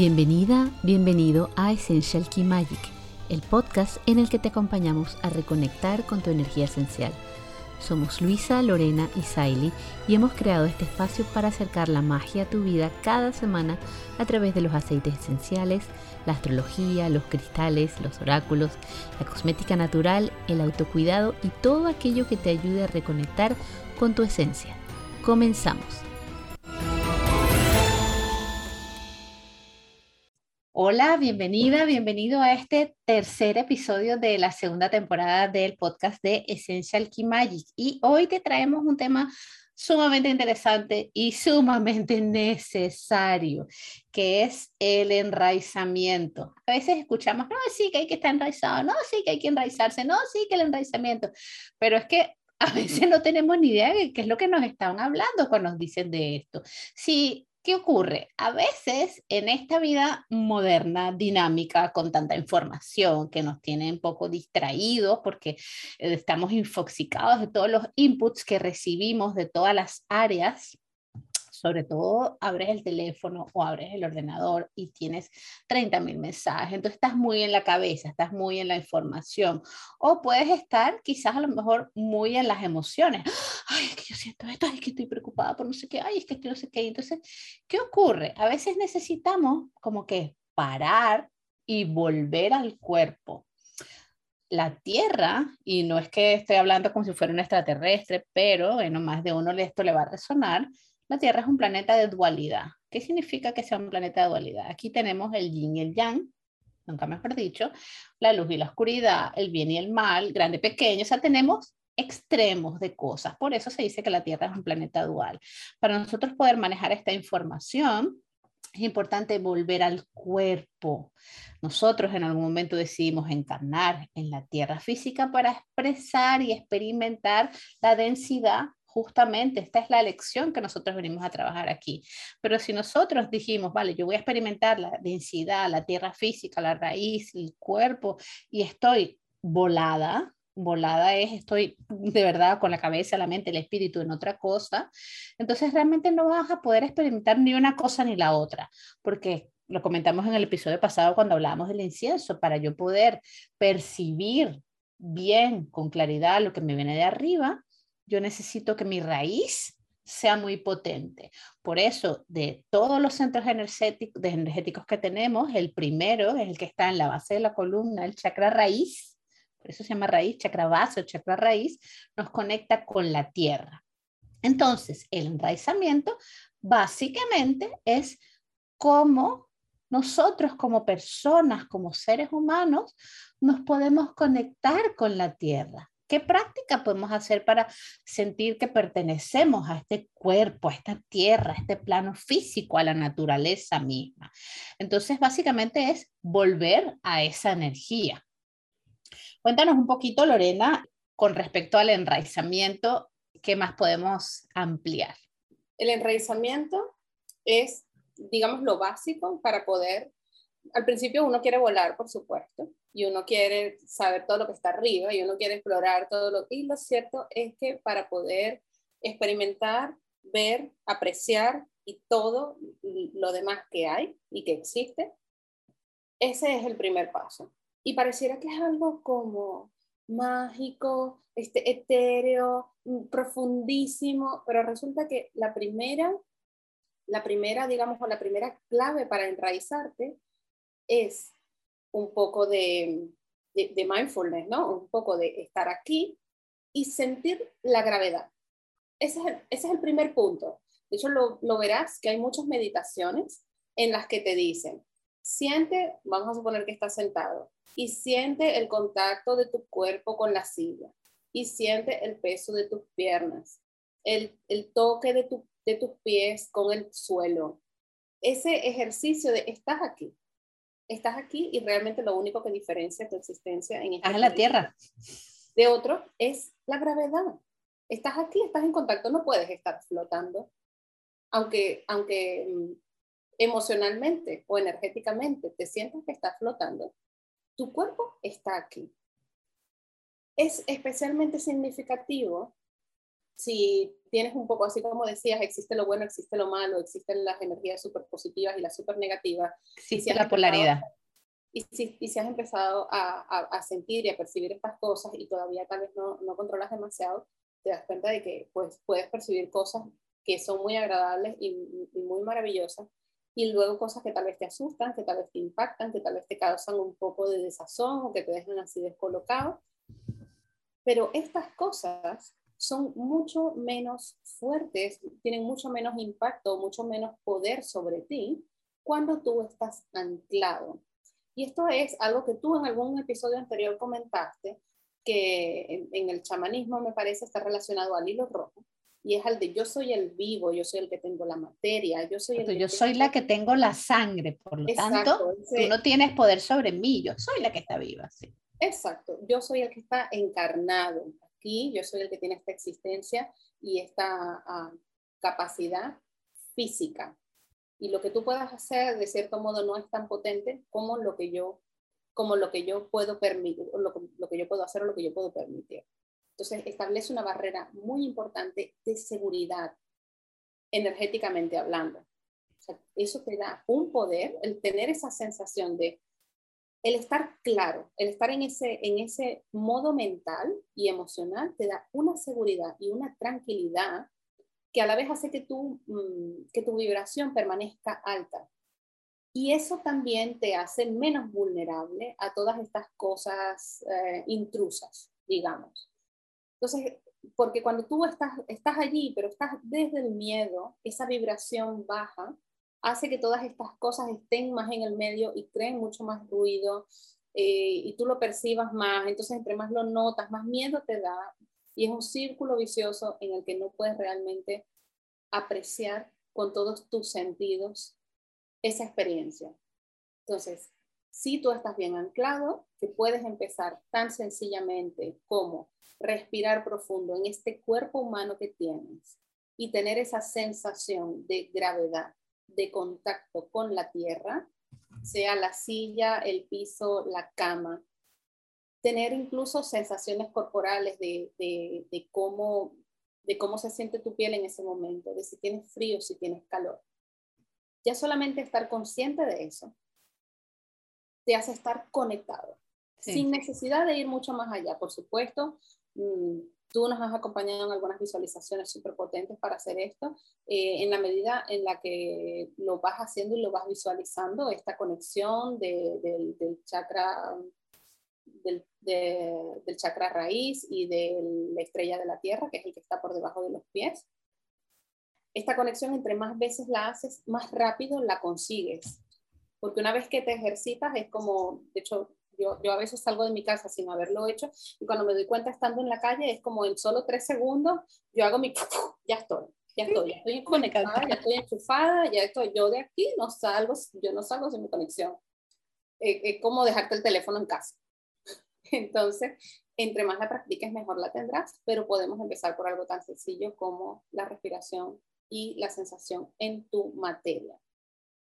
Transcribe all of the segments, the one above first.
Bienvenida, bienvenido a Essential Key Magic, el podcast en el que te acompañamos a reconectar con tu energía esencial. Somos Luisa, Lorena y Saily y hemos creado este espacio para acercar la magia a tu vida cada semana a través de los aceites esenciales, la astrología, los cristales, los oráculos, la cosmética natural, el autocuidado y todo aquello que te ayude a reconectar con tu esencia. Comenzamos. Hola, bienvenida, bienvenido a este tercer episodio de la segunda temporada del podcast de Essential Key Magic. Y hoy te traemos un tema sumamente interesante y sumamente necesario, que es el enraizamiento. A veces escuchamos, no, sí que hay que estar enraizado, no, sí que hay que enraizarse, no, sí que el enraizamiento, pero es que a veces no tenemos ni idea de qué es lo que nos están hablando cuando nos dicen de esto. Si ¿Qué ocurre? A veces en esta vida moderna, dinámica, con tanta información que nos tiene un poco distraídos porque eh, estamos infoxicados de todos los inputs que recibimos de todas las áreas, sobre todo abres el teléfono o abres el ordenador y tienes 30 mil mensajes, entonces estás muy en la cabeza, estás muy en la información, o puedes estar quizás a lo mejor muy en las emociones, ay, es que yo siento esto, es que estoy preocupada por no sé qué, ay, es que estoy no sé qué, entonces, ¿qué ocurre? A veces necesitamos como que parar y volver al cuerpo. La Tierra, y no es que estoy hablando como si fuera un extraterrestre, pero bueno, más de uno esto le va a resonar, la Tierra es un planeta de dualidad. ¿Qué significa que sea un planeta de dualidad? Aquí tenemos el yin y el yang, nunca mejor dicho, la luz y la oscuridad, el bien y el mal, grande y pequeño, o sea, tenemos extremos de cosas. Por eso se dice que la Tierra es un planeta dual. Para nosotros poder manejar esta información, es importante volver al cuerpo. Nosotros en algún momento decidimos encarnar en la tierra física para expresar y experimentar la densidad justamente esta es la lección que nosotros venimos a trabajar aquí. Pero si nosotros dijimos, vale, yo voy a experimentar la densidad, la tierra física, la raíz, el cuerpo, y estoy volada, volada es, estoy de verdad con la cabeza, la mente, el espíritu en otra cosa, entonces realmente no vas a poder experimentar ni una cosa ni la otra, porque lo comentamos en el episodio pasado cuando hablábamos del incienso, para yo poder percibir bien, con claridad, lo que me viene de arriba, yo necesito que mi raíz sea muy potente. Por eso, de todos los centros energéticos, que tenemos, el primero es el que está en la base de la columna, el chakra raíz, por eso se llama raíz, chakra base o chakra raíz, nos conecta con la tierra. Entonces, el enraizamiento básicamente es cómo nosotros como personas, como seres humanos, nos podemos conectar con la tierra. ¿Qué práctica podemos hacer para sentir que pertenecemos a este cuerpo, a esta tierra, a este plano físico, a la naturaleza misma? Entonces, básicamente es volver a esa energía. Cuéntanos un poquito, Lorena, con respecto al enraizamiento, ¿qué más podemos ampliar? El enraizamiento es, digamos, lo básico para poder, al principio uno quiere volar, por supuesto, y uno quiere saber todo lo que está arriba y uno quiere explorar todo lo y lo cierto es que para poder experimentar, ver, apreciar y todo lo demás que hay y que existe, ese es el primer paso. Y pareciera que es algo como mágico, este, etéreo, profundísimo, pero resulta que la primera, la primera, digamos, o la primera clave para enraizarte es un poco de, de, mindfulness, ¿no? Un poco de estar aquí y sentir la gravedad. Ese es el, primer punto. De hecho, lo, lo, verás que hay muchas meditaciones en las que te dicen, siente, vamos a suponer que estás sentado, y siente el contacto de tu cuerpo con la silla, y siente el peso de tus piernas, el, el toque de, tu, de tus pies con el suelo. Ese ejercicio de estás aquí, estás aquí y realmente lo único que diferencia tu existencia en esta la Tierra de otro es la gravedad. Estás aquí, estás en contacto, no puedes estar flotando, aunque, aunque mm, emocionalmente o energéticamente te sientas que estás flotando, tu cuerpo está aquí. Es especialmente significativo si tienes un poco, así como decías, existe lo bueno, existe lo malo, existen las energías súper positivas y las súper negativas. Existe la polaridad. Y si, y si has empezado a, a, sentir y a percibir estas cosas y todavía tal vez no, no controlas demasiado, te das cuenta de que pues, puedes percibir cosas que son muy agradables y, y, muy maravillosas, y luego cosas que tal vez te asustan, que tal vez te impactan, que tal vez te causan un poco de desazón o que te dejan así descolocado. Pero estas cosas son mucho menos fuertes, tienen mucho menos impacto, mucho menos poder sobre ti cuando tú estás anclado. Y esto es algo que tú en algún episodio anterior comentaste, que en, el chamanismo me parece estar relacionado al hilo rojo, y es al de yo soy el vivo, yo soy el que tengo la materia, yo soy el Yo soy la que tengo la sangre, por lo tanto, tú no tienes poder sobre mí, yo soy la que está viva, sí. Exacto, yo soy el que está encarnado, aquí, yo soy el que tiene esta existencia y esta ah, capacidad física. Y lo que tú puedas hacer, de cierto modo, no es tan potente como lo que yo, como lo que yo puedo permitir, lo, lo que yo puedo hacer o lo que yo puedo permitir. Entonces, establece una barrera muy importante de seguridad, energéticamente hablando. eso te da un poder, el tener esa sensación de el estar claro, el estar en ese, en ese modo mental y emocional te da una seguridad y una tranquilidad que a la vez hace que tu, mm, que tu vibración permanezca alta. Y eso también te hace menos vulnerable a todas estas cosas eh, intrusas, digamos. Entonces, porque cuando tú estás, estás allí, pero estás desde el miedo, esa vibración baja, hace que todas estas cosas estén más en el medio y creen mucho más ruido eh, y tú lo percibas más, entonces entre más lo notas, más miedo te da y es un círculo vicioso en el que no puedes realmente apreciar con todos tus sentidos esa experiencia. Entonces, si tú estás bien anclado, que puedes empezar tan sencillamente como respirar profundo en este cuerpo humano que tienes y tener esa sensación de gravedad, de contacto con la tierra, sea la silla, el piso, la cama. Tener incluso sensaciones corporales de, de, cómo, de cómo se siente tu piel en ese momento, de si tienes frío, si tienes calor. Ya solamente estar consciente de eso te hace estar conectado, sin necesidad de ir mucho más allá. Por supuesto, mm, Tú nos has acompañado en algunas visualizaciones súper potentes para hacer esto. Eh, en la medida en la que lo vas haciendo y lo vas visualizando, esta conexión del chakra del, del, chakra raíz y de la estrella de la tierra, que es el que está por debajo de los pies. Esta conexión, entre más veces la haces, más rápido la consigues. Porque una vez que te ejercitas, es como, de hecho, yo, yo a veces salgo de mi casa sin haberlo hecho y cuando me doy cuenta estando en la calle es como en solo tres segundos yo hago mi, ya estoy, ya estoy, ya estoy conectada, ya estoy enchufada, ya estoy, yo de aquí no salgo, yo no salgo sin mi conexión. Eh, es como dejarte el teléfono en casa. Entonces, entre más la practiques, mejor la tendrás, pero podemos empezar por algo tan sencillo como la respiración y la sensación en tu materia.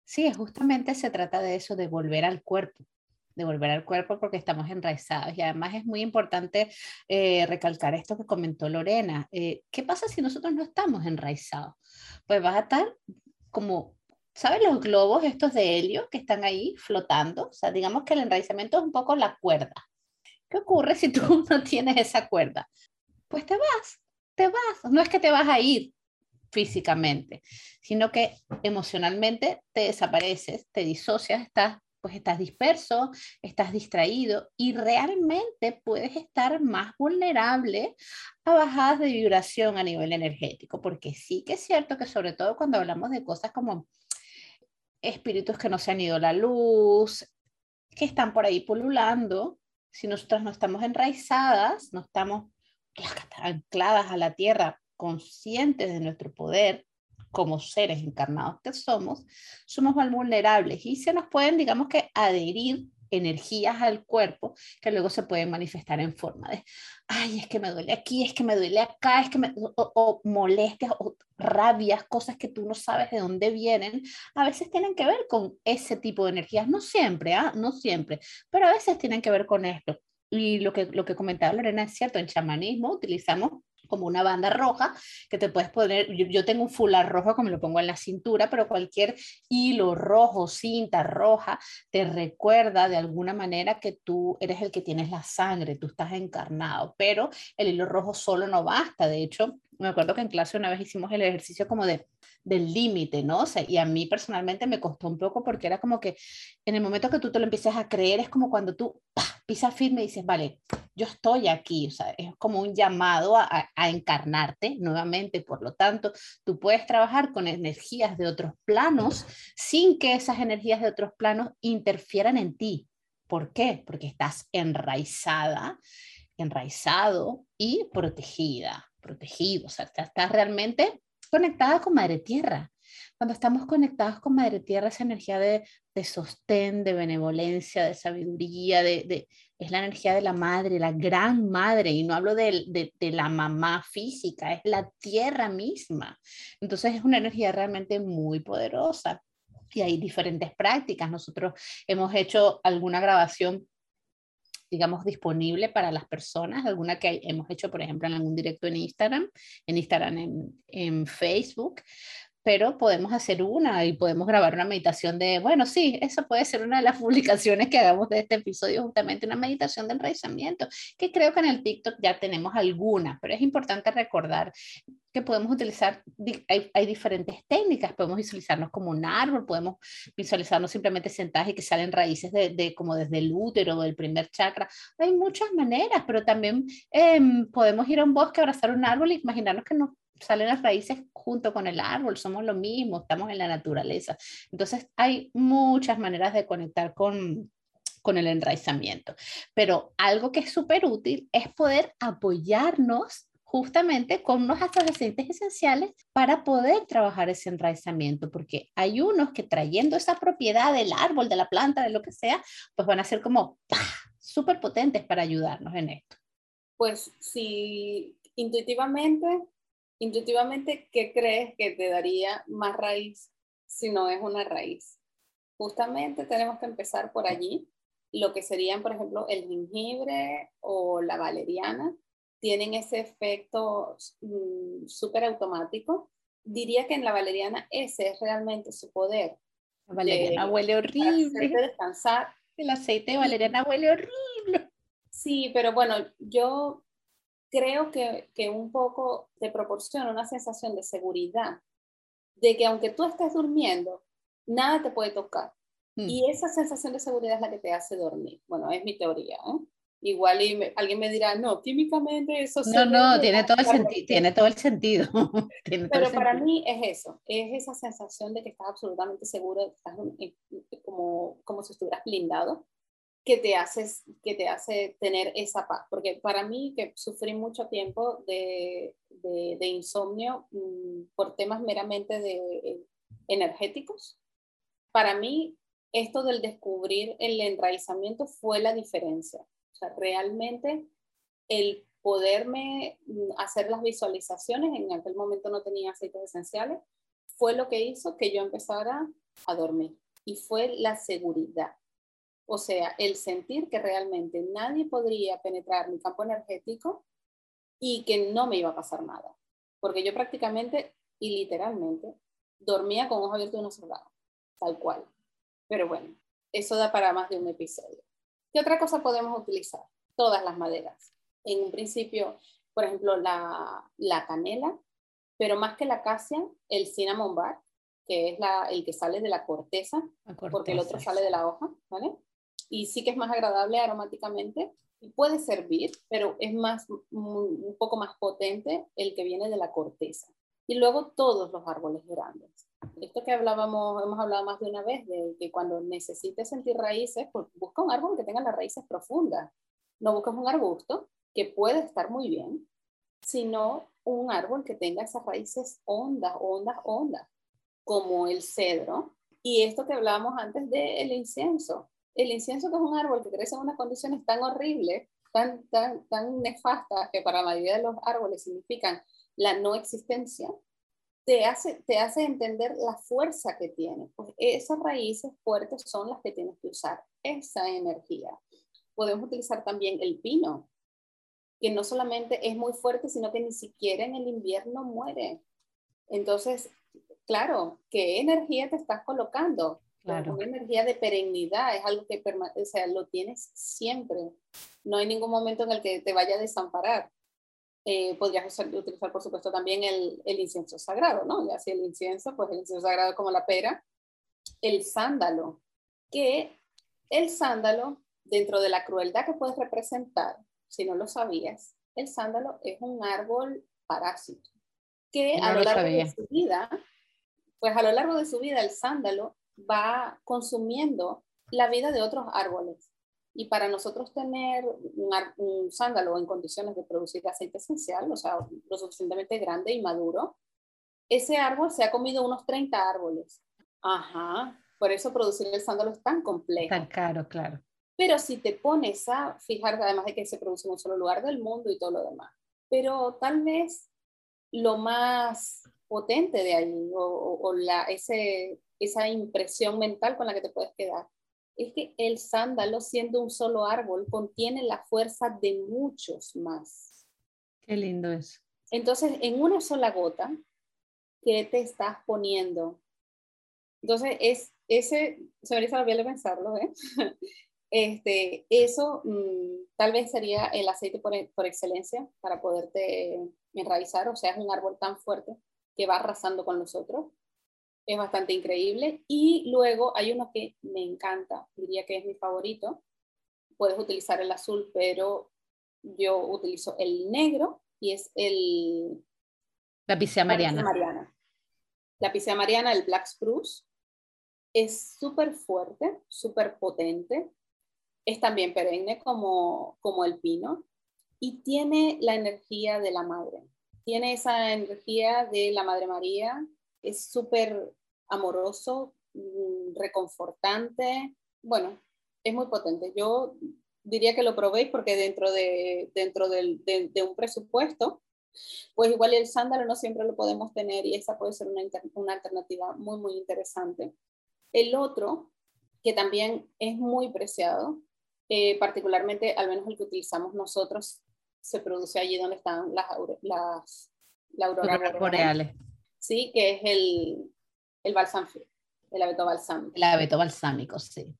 Sí, justamente se trata de eso, de volver al cuerpo de volver al cuerpo porque estamos enraizados. Y además es muy importante eh, recalcar esto que comentó Lorena. Eh, ¿Qué pasa si nosotros no estamos enraizados? Pues vas a estar como, ¿sabes los globos estos de helio que están ahí flotando? O sea, digamos que el enraizamiento es un poco la cuerda. ¿Qué ocurre si tú no tienes esa cuerda? Pues te vas, te vas. No es que te vas a ir físicamente, sino que emocionalmente te desapareces, te disocias, estás pues estás disperso, estás distraído y realmente puedes estar más vulnerable a bajadas de vibración a nivel energético, porque sí que es cierto que sobre todo cuando hablamos de cosas como espíritus que no se han ido a la luz, que están por ahí pululando, si nosotras no estamos enraizadas, no estamos ancladas a la tierra, conscientes de nuestro poder, como seres encarnados que somos, somos más vulnerables y se nos pueden, digamos que, adherir energías al cuerpo que luego se pueden manifestar en forma de, ay, es que me duele aquí, es que me duele acá, es que me, o, molestias o rabias, cosas que tú no sabes de dónde vienen, a veces tienen que ver con ese tipo de energías, no siempre, ¿ah? no siempre, pero a veces tienen que ver con esto. Y lo que, lo que comentaba Lorena es cierto, en chamanismo utilizamos como una banda roja que te puedes poner, yo, tengo un fular rojo que me lo pongo en la cintura, pero cualquier hilo rojo, cinta roja, te recuerda de alguna manera que tú eres el que tienes la sangre, tú estás encarnado, pero el hilo rojo solo no basta, de hecho, me acuerdo que en clase una vez hicimos el ejercicio como de del límite, ¿no? O y a mí personalmente me costó un poco porque era como que en el momento que tú te lo empiezas a creer es como cuando tú pisas firme y dices, vale, yo estoy aquí, o sea, es como un llamado a, encarnarte nuevamente, por lo tanto, tú puedes trabajar con energías de otros planos sin que esas energías de otros planos interfieran en ti. ¿Por qué? Porque estás enraizada, enraizado y protegida, protegido, o sea, estás realmente conectada con Madre Tierra. Cuando estamos conectados con Madre Tierra, esa energía de, de sostén, de benevolencia, de sabiduría, de, de, es la energía de la madre, la gran madre, y no hablo de, de, la mamá física, es la tierra misma. Entonces es una energía realmente muy poderosa. Y hay diferentes prácticas. Nosotros hemos hecho alguna grabación digamos, disponible para las personas, alguna que hemos hecho, por ejemplo, en algún directo en Instagram, en Instagram, en, en Facebook, pero podemos hacer una y podemos grabar una meditación de, bueno, sí, eso puede ser una de las publicaciones que hagamos de este episodio, justamente una meditación de enraizamiento, que creo que en el TikTok ya tenemos algunas, pero es importante recordar que podemos utilizar, hay, hay, diferentes técnicas, podemos visualizarnos como un árbol, podemos visualizarnos simplemente sentados y que salen raíces de, de como desde el útero, del primer chakra, hay muchas maneras, pero también eh, podemos ir a un bosque, abrazar un árbol y imaginarnos que nos salen las raíces junto con el árbol, somos lo mismo, estamos en la naturaleza. Entonces hay muchas maneras de conectar con, con el enraizamiento, pero algo que es súper útil es poder apoyarnos justamente con unos aceites esenciales para poder trabajar ese enraizamiento, porque hay unos que trayendo esa propiedad del árbol, de la planta, de lo que sea, pues van a ser como súper potentes para ayudarnos en esto. Pues si intuitivamente intuitivamente, ¿qué crees que te daría más raíz si no es una raíz? Justamente tenemos que empezar por allí. Lo que serían, por ejemplo, el jengibre o la valeriana, tienen ese efecto mm, súper automático. Diría que en la valeriana ese es realmente su poder. La valeriana huele horrible. descansar. El aceite de valeriana huele horrible. Sí, pero bueno, yo creo que, que, un poco te proporciona una sensación de seguridad, de que aunque tú estés durmiendo, nada te puede tocar. Mm. Y esa sensación de seguridad es la que te hace dormir. Bueno, es mi teoría. ¿eh? Igual y alguien me dirá, no, químicamente eso... No, no, tiene todo, el tiene todo el sentido. Pero para mí es eso, es esa sensación de que estás absolutamente seguro, estás como, como si estuvieras blindado que te, haces, que te hace tener esa paz. Porque para mí, que sufrí mucho tiempo de, de, insomnio mm, por temas meramente de, energéticos, para mí esto del descubrir el enraizamiento fue la diferencia. O sea, realmente el poderme mm, hacer las visualizaciones, en aquel momento no tenía aceites esenciales, fue lo que hizo que yo empezara a dormir. Y fue la seguridad o sea, el sentir que realmente nadie podría penetrar mi campo energético y que no me iba a pasar nada. Porque yo prácticamente y literalmente dormía con ojos abiertos y no cerrados, tal cual. Pero bueno, eso da para más de un episodio. ¿Qué otra cosa podemos utilizar? Todas las maderas. En un principio, por ejemplo, la, la canela, pero más que la acacia, el cinnamon bark, que es la, el que sale de la corteza, la corteza, porque el otro sale de la hoja, ¿vale? Y sí que es más agradable aromáticamente y puede servir, pero es más, un poco más potente el que viene de la corteza. Y luego todos los árboles grandes. Esto que hablábamos, hemos hablado más de una vez, de que cuando necesites sentir raíces, pues busca un árbol que tenga las raíces profundas. No buscas un arbusto, que puede estar muy bien, sino un árbol que tenga esas raíces hondas, hondas, hondas, como el cedro. Y esto que hablábamos antes del incienso el incienso, que es un árbol que crece en unas condiciones tan horribles, tan, tan, tan nefastas, que para la mayoría de los árboles significan la no existencia, te hace, te hace entender la fuerza que tiene. Pues esas raíces fuertes son las que tienes que usar, esa energía. Podemos utilizar también el pino, que no solamente es muy fuerte, sino que ni siquiera en el invierno muere. Entonces, claro, ¿qué energía te estás colocando? Claro. Una energía de perennidad, es algo que o sea, lo tienes siempre. No hay ningún momento en el que te vaya a desamparar. Eh, podrías utilizar, por supuesto, también el, el, incienso sagrado, ¿no? Ya si el incienso, pues el incienso sagrado como la pera, el sándalo, que el sándalo, dentro de la crueldad que puede representar, si no lo sabías, el sándalo es un árbol parásito, que a lo largo de su vida, pues a lo largo de su vida el sándalo va consumiendo la vida de otros árboles. Y para nosotros tener un, sándalo en condiciones de producir aceite esencial, o sea, lo suficientemente grande y maduro, ese árbol se ha comido unos 30 árboles. Ajá, por eso producir el sándalo es tan complejo. Tan caro, claro. Pero si te pones a fijar, además de que se produce en un solo lugar del mundo y todo lo demás, pero tal vez lo más potente de ahí o, la, ese, esa impresión mental con la que te puedes quedar es que el sándalo, siendo un solo árbol, contiene la fuerza de muchos más. Qué lindo es. Entonces, en una sola gota, ¿qué te estás poniendo? Entonces, es ese, se me hizo la piel de pensarlo, ¿eh? Este, eso mm, tal vez sería el aceite por, por, excelencia para poderte enraizar, o sea, es un árbol tan fuerte que va arrasando con los otros es bastante increíble. Y luego hay uno que me encanta, diría que es mi favorito. Puedes utilizar el azul, pero yo utilizo el negro y es el... La picea mariana. La mariana, el Black Spruce, es súper fuerte, súper potente. Es también perenne como, como el pino y tiene la energía de la madre. Tiene esa energía de la Madre María, es súper amoroso, mm, reconfortante, bueno, es muy potente. Yo diría que lo probéis porque dentro de, dentro de, un presupuesto, pues igual el sándalo no siempre lo podemos tener y esa puede ser una, una alternativa muy, muy interesante. El otro, que también es muy preciado, eh, particularmente, al menos el que utilizamos nosotros, se produce allí donde están las, las, auroras boreales. Sí, que es el, el balsámico, el abeto balsámico. El abeto balsámico, sí.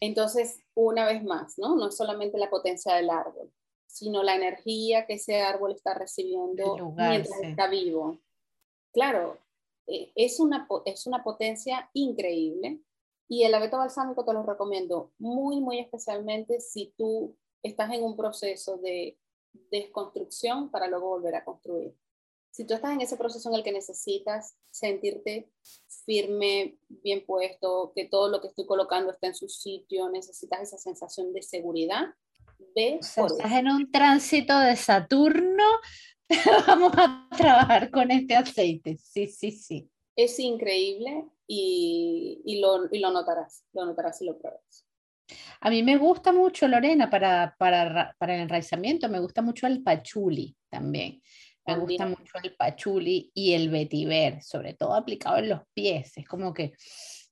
Entonces, una vez más, ¿no? No es solamente la potencia del árbol, sino la energía que ese árbol está recibiendo mientras está vivo. Claro, eh, es una, es una potencia increíble y el abeto balsámico te lo recomiendo muy, muy especialmente si tú estás en un proceso de desconstrucción para luego volver a construir si tú estás en ese proceso en el que necesitas sentirte firme, bien puesto, que todo lo que estoy colocando está en su sitio, necesitas esa sensación de seguridad, ve. estás en un tránsito de Saturno, vamos a trabajar con este aceite. Sí, sí, sí. Es increíble y, y, lo, y lo notarás, lo notarás y lo pruebas. A mí me gusta mucho, Lorena, para, para, para el enraizamiento, me gusta mucho el pachuli también. Me gusta mucho el pachuli y el vetiver, sobre todo aplicado en los pies. Es como que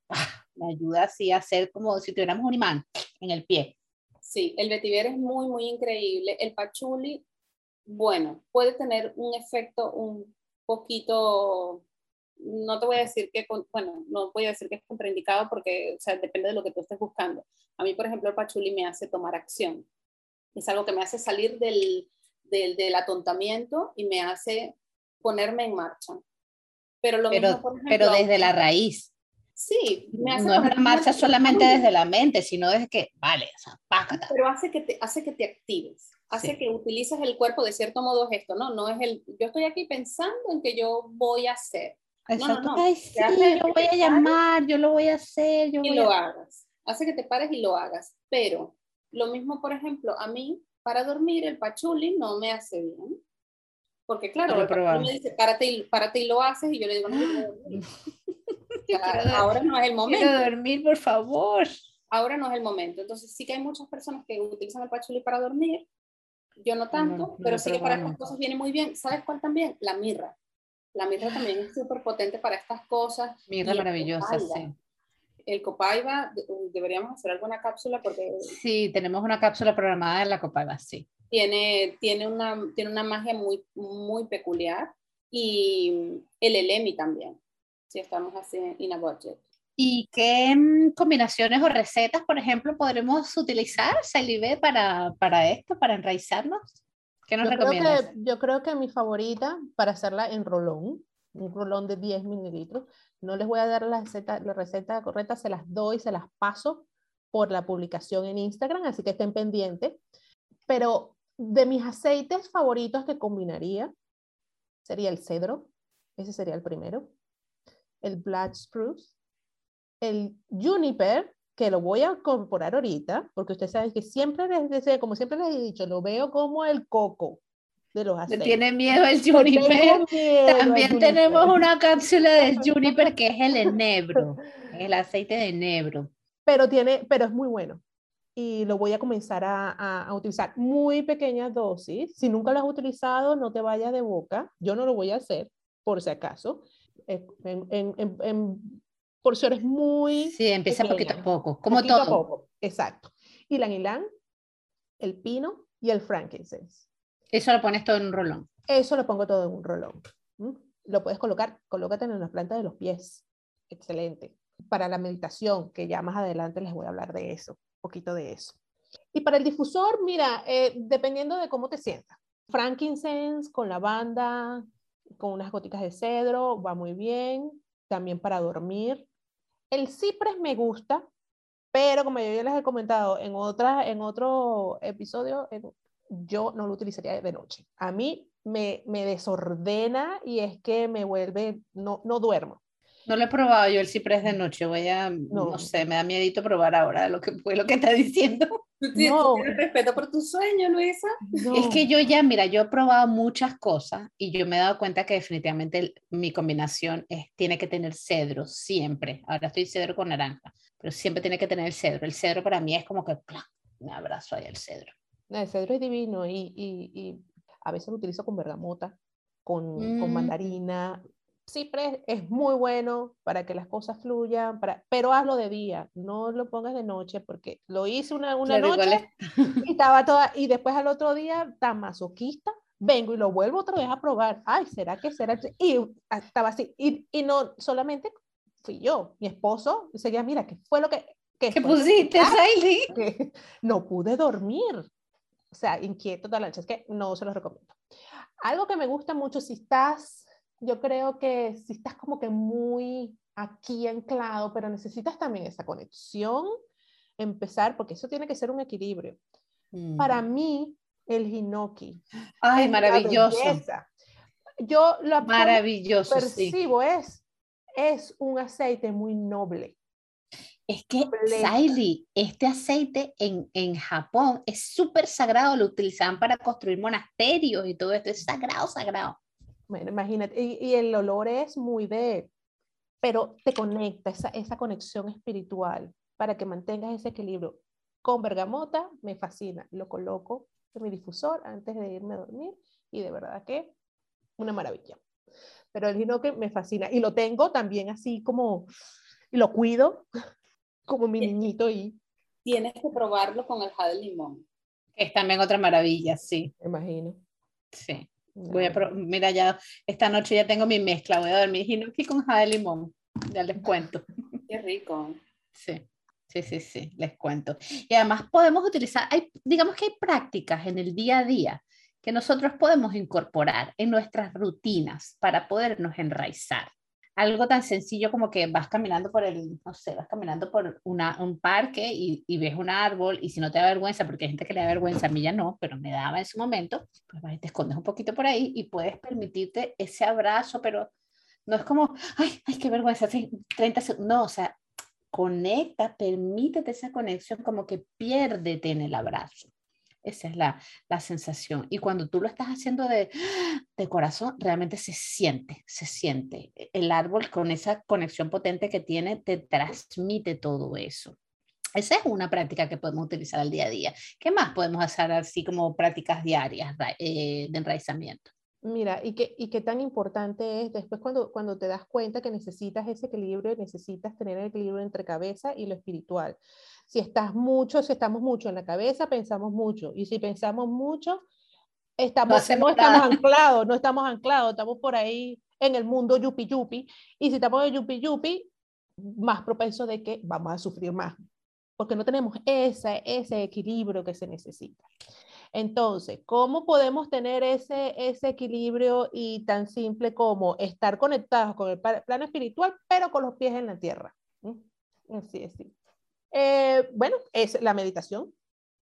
ah, me ayuda así a hacer como si tuviéramos un imán en el pie. Sí, el vetiver es muy, muy increíble. El pachuli, bueno, puede tener un efecto un poquito, no te voy a decir que, bueno, no voy a decir que es contraindicado porque, o sea, depende de lo que tú estés buscando. A mí, por ejemplo, el pachuli me hace tomar acción. Es algo que me hace salir del, del, atontamiento y me hace ponerme en marcha. Pero, lo pero, mismo, pero desde la raíz. Sí, me hace no es una marcha solamente desde la mente, sino desde que, vale, o sea, pácata. Pero hace que te, hace que te actives, hace que utilices el cuerpo de cierto modo esto, ¿no? No es el, yo estoy aquí pensando en que yo voy a hacer. No, no, no. Ay, sí, yo voy a llamar, yo lo voy a hacer. Yo y lo hagas. Hace que te pares y lo hagas. Pero lo mismo, por ejemplo, a mí para dormir el pachuli no me hace bien. Porque claro, el me dice, párate y, párate y lo haces y yo le digo, no, dormir. ahora no es el momento. Quiero dormir, por favor. Ahora no es el momento. Entonces sí que hay muchas personas que utilizan el pachuli para dormir. Yo no tanto, pero sí que para estas cosas viene muy bien. ¿Sabes cuál también? La mirra. La mirra también es súper potente para estas cosas. Mirra maravillosa, sí el Copaiba, deberíamos hacer alguna cápsula porque... Sí, tenemos una cápsula programada en la Copaiba, sí. tiene, tiene, una, tiene una magia muy, muy peculiar y el elemi también, si estamos así in a budget. ¿Y qué mm, combinaciones o recetas, por ejemplo, podremos utilizar, Salive, para, para esto, para enraizarnos? ¿Qué nos yo recomiendas? Creo que, yo creo que mi favorita para hacerla en rolón, un rolón de 10 mililitros, no les voy a dar la receta, la receta correcta, se las doy, se las paso por la publicación en Instagram, así que estén pendientes. Pero de mis aceites favoritos que combinaría sería el cedro, ese sería el primero, el black spruce, el juniper, que lo voy a incorporar ahorita, porque ustedes saben que siempre, les, como siempre les he dicho, lo veo como el coco de los aceites. Tiene miedo el juniper. También tenemos una cápsula de juniper que es el enebro, el aceite de enebro. Pero, tiene, pero es muy bueno y lo voy a comenzar a, a, utilizar muy pequeñas dosis. Si nunca lo has utilizado, no te vayas de boca. Yo no lo voy a hacer, por si acaso. En, en, en, en porciones muy... Sí, empieza poquito a poco, como poquito todo. A poco. Exacto. Y la anilán, el pino y el frankincense. Eso lo pones todo en un rolón. Eso lo pongo todo en un rolón. Lo puedes colocar, colócate en las plantas de los pies. Excelente. Para la meditación, que ya más adelante les voy a hablar de eso poquito de eso. Y para el difusor, mira, eh, dependiendo de cómo te sientas. Frankincense con lavanda, con unas gotitas de cedro, va muy bien. También para dormir. El cipres me gusta, pero como yo ya les he comentado en, otra, en otro episodio, yo no lo utilizaría de noche. A mí me, me desordena y es que me vuelve, no, no duermo. No lo he probado yo el ciprés de noche, voy a, no, sé, me da miedito probar ahora lo que fue lo que está diciendo. No. ¿Tienes respeto por tu sueño, Luisa? Es que yo ya, mira, yo he probado muchas cosas y yo me he dado cuenta que definitivamente mi combinación es, tiene que tener cedro, siempre. Ahora estoy cedro con naranja, pero siempre tiene que tener el cedro. El cedro para mí es como que, me abrazo ahí el cedro. El cedro es divino y, y, y a veces lo utilizo con bergamota, con, con mm. mandarina, Cipres es muy bueno para que las cosas fluyan, para, pero hazlo de día, no lo pongas de noche, porque lo hice una, una noche y estaba toda, y después al otro día tan masoquista, vengo y lo vuelvo otra vez a probar, ay, ¿será que será? Y estaba así, y, y no solamente fui yo, mi esposo, seguía, mira, ¿qué fue lo que... ¿Qué, ¿Qué pusiste? No pude dormir, o sea, inquieto toda la noche, es que no se los recomiendo. Algo que me gusta mucho si estás yo creo que si estás como que muy aquí anclado, pero necesitas también esa conexión, empezar, porque eso tiene que ser un equilibrio. Para mí, el hinoki. Ay, maravilloso. Yo lo maravilloso, percibo, es, es un aceite muy noble. Es que, Saili, este aceite en, en Japón es súper sagrado, lo utilizaban para construir monasterios y todo esto, es sagrado, sagrado. Bueno, imagínate, y, el olor es muy de, pero te conecta, esa, esa conexión espiritual para que mantengas ese equilibrio. Con bergamota me fascina, lo coloco en mi difusor antes de irme a dormir y de verdad que una maravilla. Pero el que me fascina y lo tengo también así como, y lo cuido como mi niñito y... Tienes que probarlo con el jade de limón. Es también otra maravilla, sí. Me imagino. Sí. Voy a mira, ya esta noche ya tengo mi mezcla. Voy a dormir gnocchi con jade de limón. Ya les cuento. Qué rico. Sí, sí, sí, sí, les cuento. Y además podemos utilizar, hay, digamos que hay prácticas en el día a día que nosotros podemos incorporar en nuestras rutinas para podernos enraizar algo tan sencillo como que vas caminando por el, no sé, vas caminando por una, un parque y, y, ves un árbol y si no te da vergüenza, porque hay gente que le da vergüenza, a mí ya no, pero me daba en su momento, pues te escondes un poquito por ahí y puedes permitirte ese abrazo, pero no es como, ay, ay, qué vergüenza, 30 segundos, no, o sea, conecta, permítete esa conexión, como que piérdete en el abrazo. Esa es la, la, sensación. Y cuando tú lo estás haciendo de, de corazón, realmente se siente, se siente. E, el árbol con esa conexión potente que tiene, te transmite todo eso. Esa es una práctica que podemos utilizar al día a día. ¿Qué más podemos hacer así como prácticas diarias eh, de enraizamiento? Mira, y qué, y qué tan importante es después cuando, cuando te das cuenta que necesitas ese equilibrio, necesitas tener el equilibrio entre cabeza y lo espiritual. Si estás mucho, si estamos mucho en la cabeza, pensamos mucho. Y si pensamos mucho, estamos, no, estamos anclados, no estamos anclados, estamos por ahí en el mundo yupi yupi. Y si estamos en yupi yupi, más propenso de que vamos a sufrir más, porque no tenemos ese, ese equilibrio que se necesita. Entonces, ¿cómo podemos tener ese, ese equilibrio y tan simple como estar conectados con el plano espiritual, pero con los pies en la tierra? ¿Mm? Así es. Eh, bueno, es la meditación,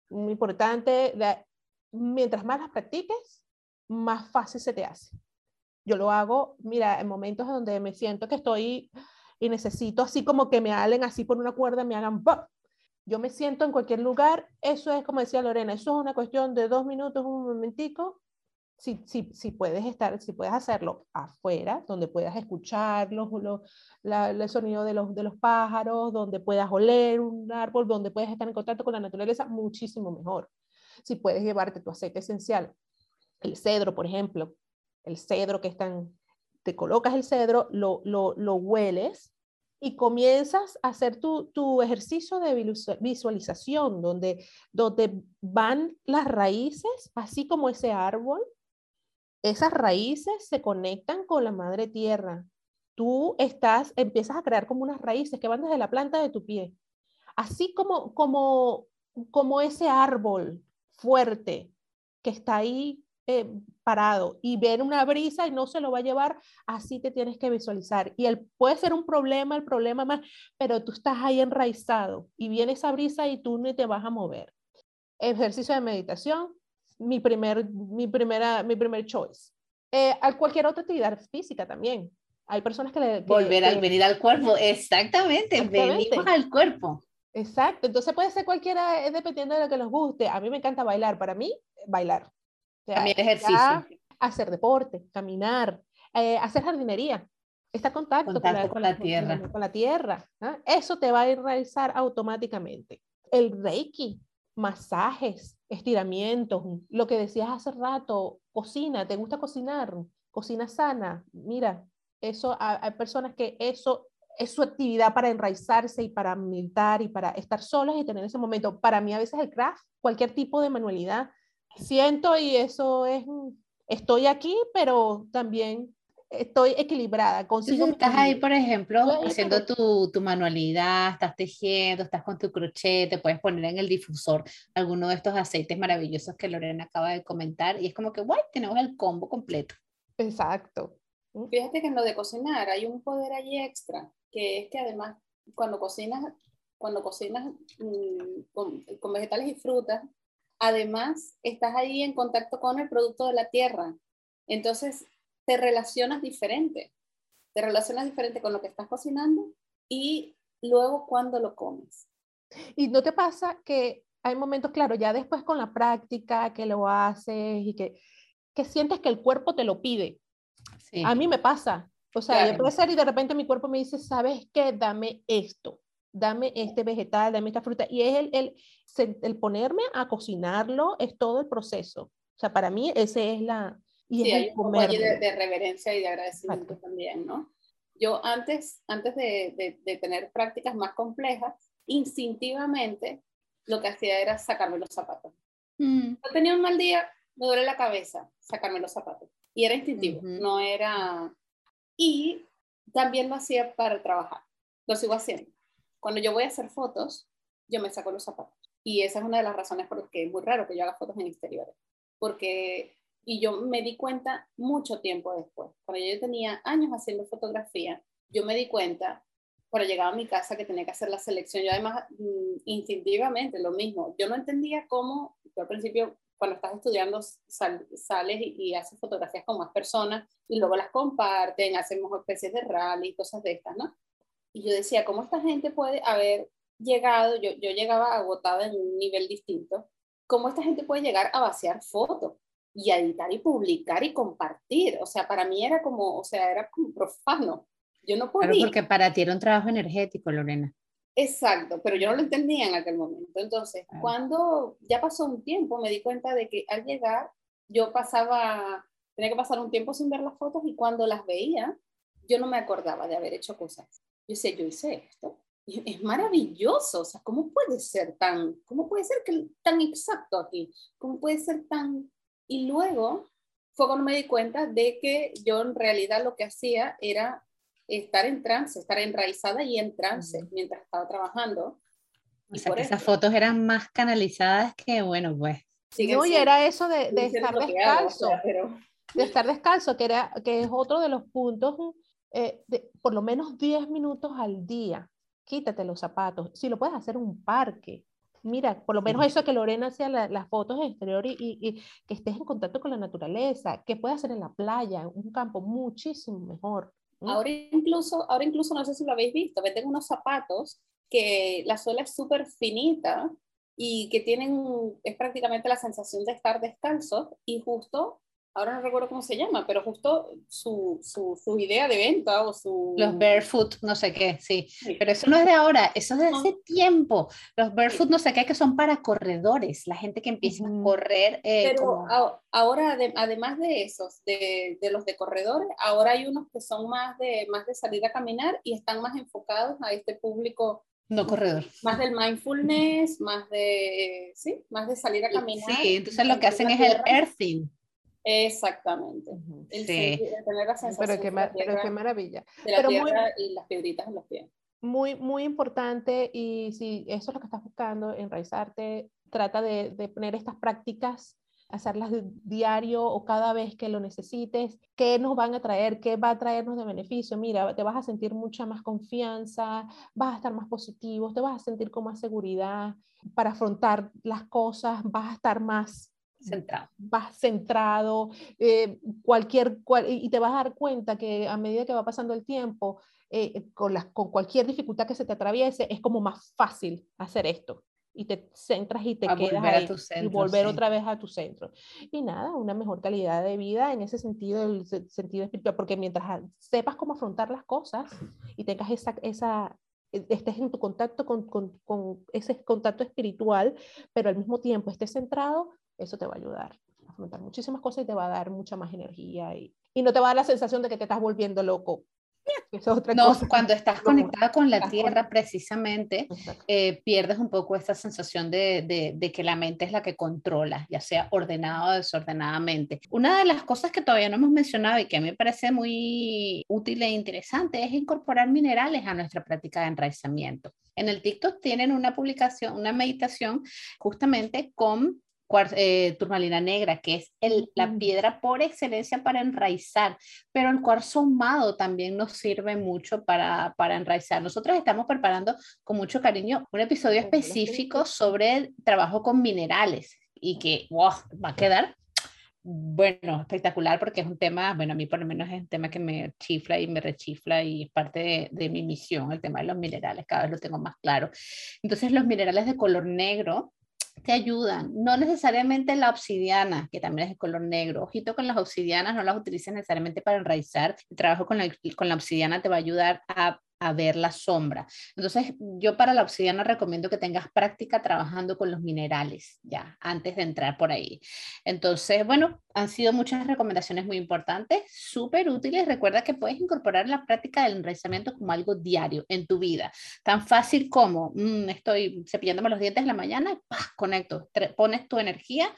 muy importante. mientras más las practiques, más fácil se te hace. Yo lo hago, mira, en momentos donde me siento que estoy y necesito así como que me halen así por una cuerda, me hagan ¡pop! Yo me siento en cualquier lugar, eso es como decía Lorena, eso es una cuestión de dos minutos, un momentico, si, si, si puedes estar, si puedes hacerlo afuera, donde puedas escuchar los, el sonido de los, de los pájaros, donde puedas oler un árbol, donde puedes estar en contacto con la naturaleza, muchísimo mejor. Si puedes llevarte tu aceite esencial, el cedro, por ejemplo, el cedro que están, te colocas el cedro, lo, lo, lo hueles y comienzas a hacer tu, tu, ejercicio de visualización, donde, donde van las raíces, así como ese árbol, esas raíces se conectan con la madre tierra. Tú estás, empiezas a crear como unas raíces que van desde la planta de tu pie, así como, como, como ese árbol fuerte que está ahí eh, parado y ver una brisa y no se lo va a llevar, así te tienes que visualizar. Y el, puede ser un problema, el problema más, pero tú estás ahí enraizado y viene esa brisa y tú no te vas a mover. Ejercicio de meditación, mi primer, mi primera, mi primer choice. Eh, a cualquier otra actividad física también. Hay personas que le... Volver a venir al cuerpo, exactamente, exactamente. venimos al cuerpo. Exacto, entonces puede ser cualquiera, dependiendo de lo que nos guste. A mí me encanta bailar, para mí, bailar. También ejercicio. Hacer deporte, caminar, eh, hacer jardinería, estar contacto, contacto con, la, tierra. Con, la tierra. Eso te va a realizar automáticamente. El reiki, masajes, estiramientos, lo que decías hace rato, cocina, ¿te gusta cocinar? Cocina sana. Mira, eso hay personas que eso es su actividad para enraizarse y para meditar y para estar solos y tener ese momento. Para mí a veces el craft, cualquier tipo de manualidad, siento y eso es, estoy aquí, pero también estoy equilibrada. Consigo estás ahí, por ejemplo, haciendo tu, tu, manualidad, estás tejiendo, estás con tu crochet, te puedes poner en el difusor alguno de estos aceites maravillosos que Lorena acaba de comentar y es como que, guay, tenemos el combo completo. Exacto. Fíjate que en lo de cocinar hay un poder allí extra, que es que además cuando cocinas, cuando cocinas mm, con, con vegetales y frutas, además estás ahí en contacto con el producto de la tierra. Entonces, te relacionas diferente. Te relacionas diferente con lo que estás cocinando y luego cuando lo comes. ¿Y no te pasa que hay momentos, claro, ya después con la práctica que lo haces y que, que sientes que el cuerpo te lo pide? A mí me pasa. O sea, yo puede ser y de repente mi cuerpo me dice, ¿sabes qué? Dame esto dame este vegetal, dame esta fruta. Y es el, el, el, ponerme a cocinarlo, es todo el proceso. O sea, para mí ese es la... Y sí, hay un poco de, reverencia y de agradecimiento también, ¿no? Yo antes, antes de, de, tener prácticas más complejas, instintivamente lo que hacía era sacarme los zapatos. Mm. Yo tenía un mal día, me duele la cabeza, sacarme los zapatos. Y era instintivo, no era... Y también lo hacía para trabajar, lo sigo haciendo. Cuando yo voy a hacer fotos, yo me saco los zapatos. Y esa es una de las razones por las que es muy raro que yo haga fotos en exteriores. Porque, y yo me di cuenta mucho tiempo después, cuando yo tenía años haciendo fotografía, yo me di cuenta, cuando llegaba a mi casa, que tenía que hacer la selección. Yo además, mm, instintivamente, lo mismo. Yo no entendía cómo, yo al principio, cuando estás estudiando, sales y, y, haces fotografías con más personas y luego las comparten, hacemos especies de rally, cosas de estas, ¿no? Y yo decía, ¿cómo esta gente puede haber llegado? Yo, yo llegaba agotada en un nivel distinto. ¿Cómo esta gente puede llegar a vaciar fotos y a editar y publicar y compartir? O sea, para mí era como, o sea, era como profano. Yo no podía. Claro, porque para ti era un trabajo energético, Lorena. Exacto, pero yo no lo entendía en aquel momento. Entonces, cuando ya pasó un tiempo, me di cuenta de que al llegar, yo pasaba tenía que pasar un tiempo sin ver las fotos y cuando las veía, yo no me acordaba de haber hecho cosas. Yo sé, yo hice esto. Y es maravilloso, o sea, ¿cómo puede ser tan, cómo puede ser que, tan exacto aquí? ¿Cómo puede ser tan... Y luego fue cuando me di cuenta de que yo en realidad lo que hacía era estar en trance, estar enraizada y en trance mientras estaba trabajando. O sea, que esas fotos eran más canalizadas que, bueno, pues. no, y era eso de, de estar descalzo. De estar descalzo, que, era, que es otro de los puntos, eh, de, por lo menos 10 minutos al día. Quítate los zapatos. Si lo puedes hacer en un parque, mira, por lo menos eso que Lorena hacía las fotos exterior y, y, que estés en contacto con la naturaleza, que puedes hacer en la playa, en un campo muchísimo mejor. Ahora incluso, ahora incluso no sé si lo habéis visto, venden unos zapatos que la suela es súper finita y que tienen, es prácticamente la sensación de estar descalzo y justo ahora no recuerdo cómo se llama, pero justo su, su, su, idea de venta o su... Los barefoot, no sé qué, sí. Pero eso no es de ahora, eso es de hace tiempo. Los barefoot, no sé qué, que son para corredores, la gente que empieza a correr. Eh, pero ahora, además de esos, de, de, los de corredores, ahora hay unos que son más de, más de salir a caminar y están más enfocados a este público no corredor. Más del mindfulness, más de, sí, más de salir a caminar. Sí, entonces lo que hacen es el earthing. Exactamente. sí. tener la sensación pero qué, pero qué maravilla. De la pero tierra muy, y las piedritas en los pies. Muy, muy importante y si eso es lo que estás buscando, enraizarte, trata de, de poner estas prácticas hacerlas diario o cada vez que lo necesites, qué nos van a traer, qué va a traernos de beneficio. Mira, te vas a sentir mucha más confianza, vas a estar más positivo, te vas a sentir con más seguridad para afrontar las cosas, vas a estar más centrado. Vas centrado, eh, cualquier, y te vas a dar cuenta que a medida que va pasando el tiempo, eh, con, las, con cualquier dificultad que se te atraviese, es como más fácil hacer esto. Y te centras y te quedas ahí, y volver otra vez a tu centro. Y nada, una mejor calidad de vida en ese sentido, el sentido espiritual, porque mientras sepas cómo afrontar las cosas y tengas esa, esa, estés en tu contacto con, con, con, ese contacto espiritual, pero al mismo tiempo estés centrado, eso te va a ayudar a afrontar muchísimas cosas y te va a dar mucha más energía y, y no te va a dar la sensación de que te estás volviendo loco. Es otra no, cosa. cuando estás conectada con la tierra, precisamente, eh, pierdes un poco esta sensación de, de, de, que la mente es la que controla, ya sea ordenada o desordenadamente. Una de las cosas que todavía no hemos mencionado y que a mí me parece muy útil e interesante es incorporar minerales a nuestra práctica de enraizamiento. En el TikTok tienen una publicación, una meditación justamente con eh, turmalina negra, que es el, la piedra por excelencia para enraizar, pero el cuarzo ahumado también nos sirve mucho para, para enraizar. Nosotros estamos preparando con mucho cariño un episodio específico sobre el trabajo con minerales y que wow, va a quedar bueno, espectacular porque es un tema, bueno, a mí por lo menos es un tema que me chifla y me rechifla y es parte de, de, mi misión, el tema de los minerales, cada vez lo tengo más claro. Entonces los minerales de color negro te ayudan. No necesariamente la obsidiana, que también es de color negro. Ojito con las obsidianas, no las utilices necesariamente para enraizar. El trabajo con la, con la obsidiana te va a ayudar a a ver la sombra. Entonces, yo para la obsidiana recomiendo que tengas práctica trabajando con los minerales, ya, antes de entrar por ahí. Entonces, bueno, han sido muchas recomendaciones muy importantes, súper útiles. Recuerda que puedes incorporar la práctica del enraizamiento como algo diario en tu vida. Tan fácil como, mm, estoy cepillándome los dientes en la mañana, y conecto, pones tu energía.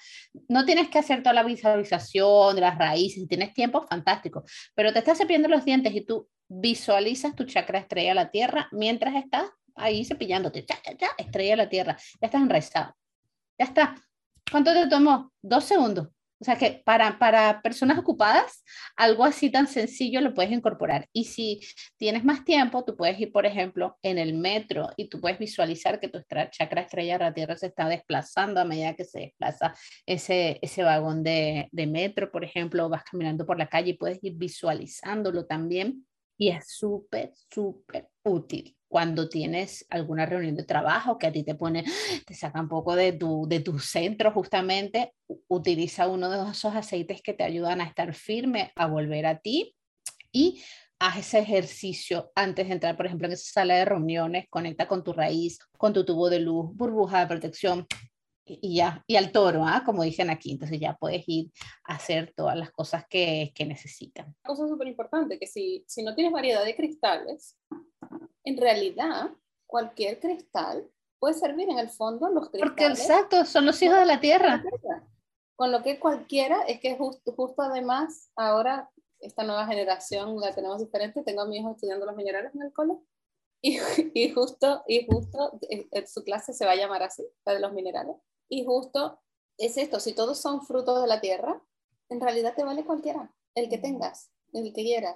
No tienes que hacer toda la visualización de las raíces, si tienes tiempo, fantástico, pero te estás cepillando los dientes y tú visualizas tu chakra estrella la tierra mientras estás ahí cepillándote, ya, ya, ya, estrella la tierra, ya estás enraizado. Ya está. ¿Cuánto te tomó? Dos segundos. O sea que para, para personas ocupadas, algo así tan sencillo lo puedes incorporar. Y si tienes más tiempo, tú puedes ir, por ejemplo, en el metro y tú puedes visualizar que tu chakra estrella de la Tierra se está desplazando a medida que se desplaza ese, ese vagón de, de metro, por ejemplo, vas caminando por la calle y puedes ir visualizándolo también y es súper, súper útil cuando tienes alguna reunión de trabajo que a ti te pone, te saca un poco de tu, de tu centro justamente, utiliza uno de esos aceites que te ayudan a estar firme, a volver a ti y haz ese ejercicio antes de entrar, por ejemplo, en esa sala de reuniones, conecta con tu raíz, con tu tubo de luz, burbuja de protección, y ya, y al toro, ¿ah? como dicen aquí, entonces ya puedes ir a hacer todas las cosas que, que necesitan. Una cosa súper importante, que si, si no tienes variedad de cristales, en realidad cualquier cristal puede servir en el fondo los cristales. Porque exacto, son los hijos de la tierra. Con lo que cualquiera, es que justo, justo además, ahora esta nueva generación la tenemos diferente, tengo a mi hijo estudiando los minerales en el cole, y, y justo, y justo eh, eh, su clase se va a llamar así, la de los minerales, y justo es esto, si todos son frutos de la tierra, en realidad te vale cualquiera, el que tengas, el que quieras.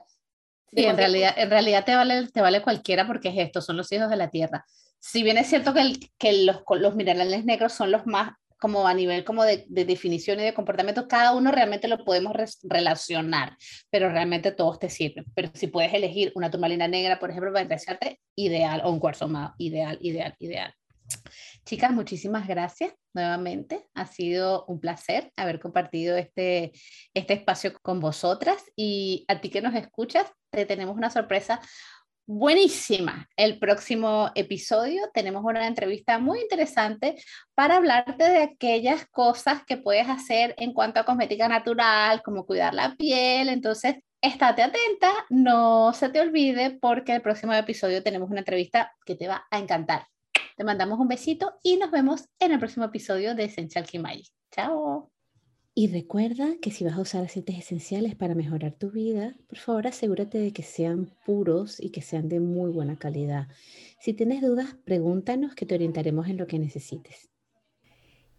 Sí, en realidad, en realidad te, vale, te vale cualquiera porque es esto, son los hijos de la tierra. Si bien es cierto que, el, que los, los minerales negros son los más como a nivel como de, de, definición y de comportamiento, cada uno realmente lo podemos relacionar, pero realmente todos te sirven. Pero si puedes elegir una turmalina negra, por ejemplo, para interesarte, ideal, o un cuarzo más, ideal, ideal, ideal. Chicas, muchísimas gracias nuevamente. Ha sido un placer haber compartido este, este espacio con vosotras y a ti que nos escuchas, te tenemos una sorpresa buenísima. El próximo episodio tenemos una entrevista muy interesante para hablarte de aquellas cosas que puedes hacer en cuanto a cosmética natural, como cuidar la piel. Entonces, estate atenta, no se te olvide porque el próximo episodio tenemos una entrevista que te va a encantar. Te mandamos un besito y nos vemos en el próximo episodio de Essential Kimai. Chao. Y recuerda que si vas a usar aceites esenciales para mejorar tu vida, por favor asegúrate de que sean puros y que sean de muy buena calidad. Si tienes dudas, pregúntanos que te orientaremos en lo que necesites.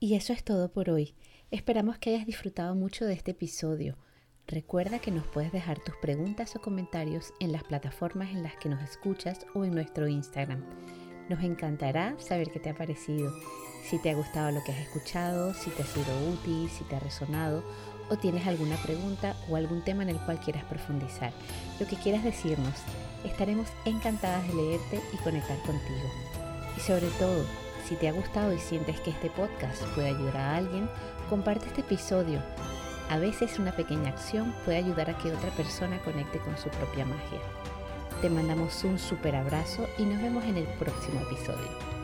Y eso es todo por hoy. Esperamos que hayas disfrutado mucho de este episodio. Recuerda que nos puedes dejar tus preguntas o comentarios en las plataformas en las que nos escuchas o en nuestro Instagram. Nos encantará saber qué te ha parecido si te ha gustado lo que has escuchado, si te ha sido útil, si te ha resonado o tienes alguna pregunta o algún tema en el cual quieras profundizar. Lo que quieras decirnos, estaremos encantadas de leerte y conectar contigo. Y sobre todo, si te ha gustado y sientes que este podcast puede ayudar a alguien, comparte este episodio. A veces una pequeña acción puede ayudar a que otra persona conecte con su propia magia. Te mandamos un super abrazo y nos vemos en el próximo episodio.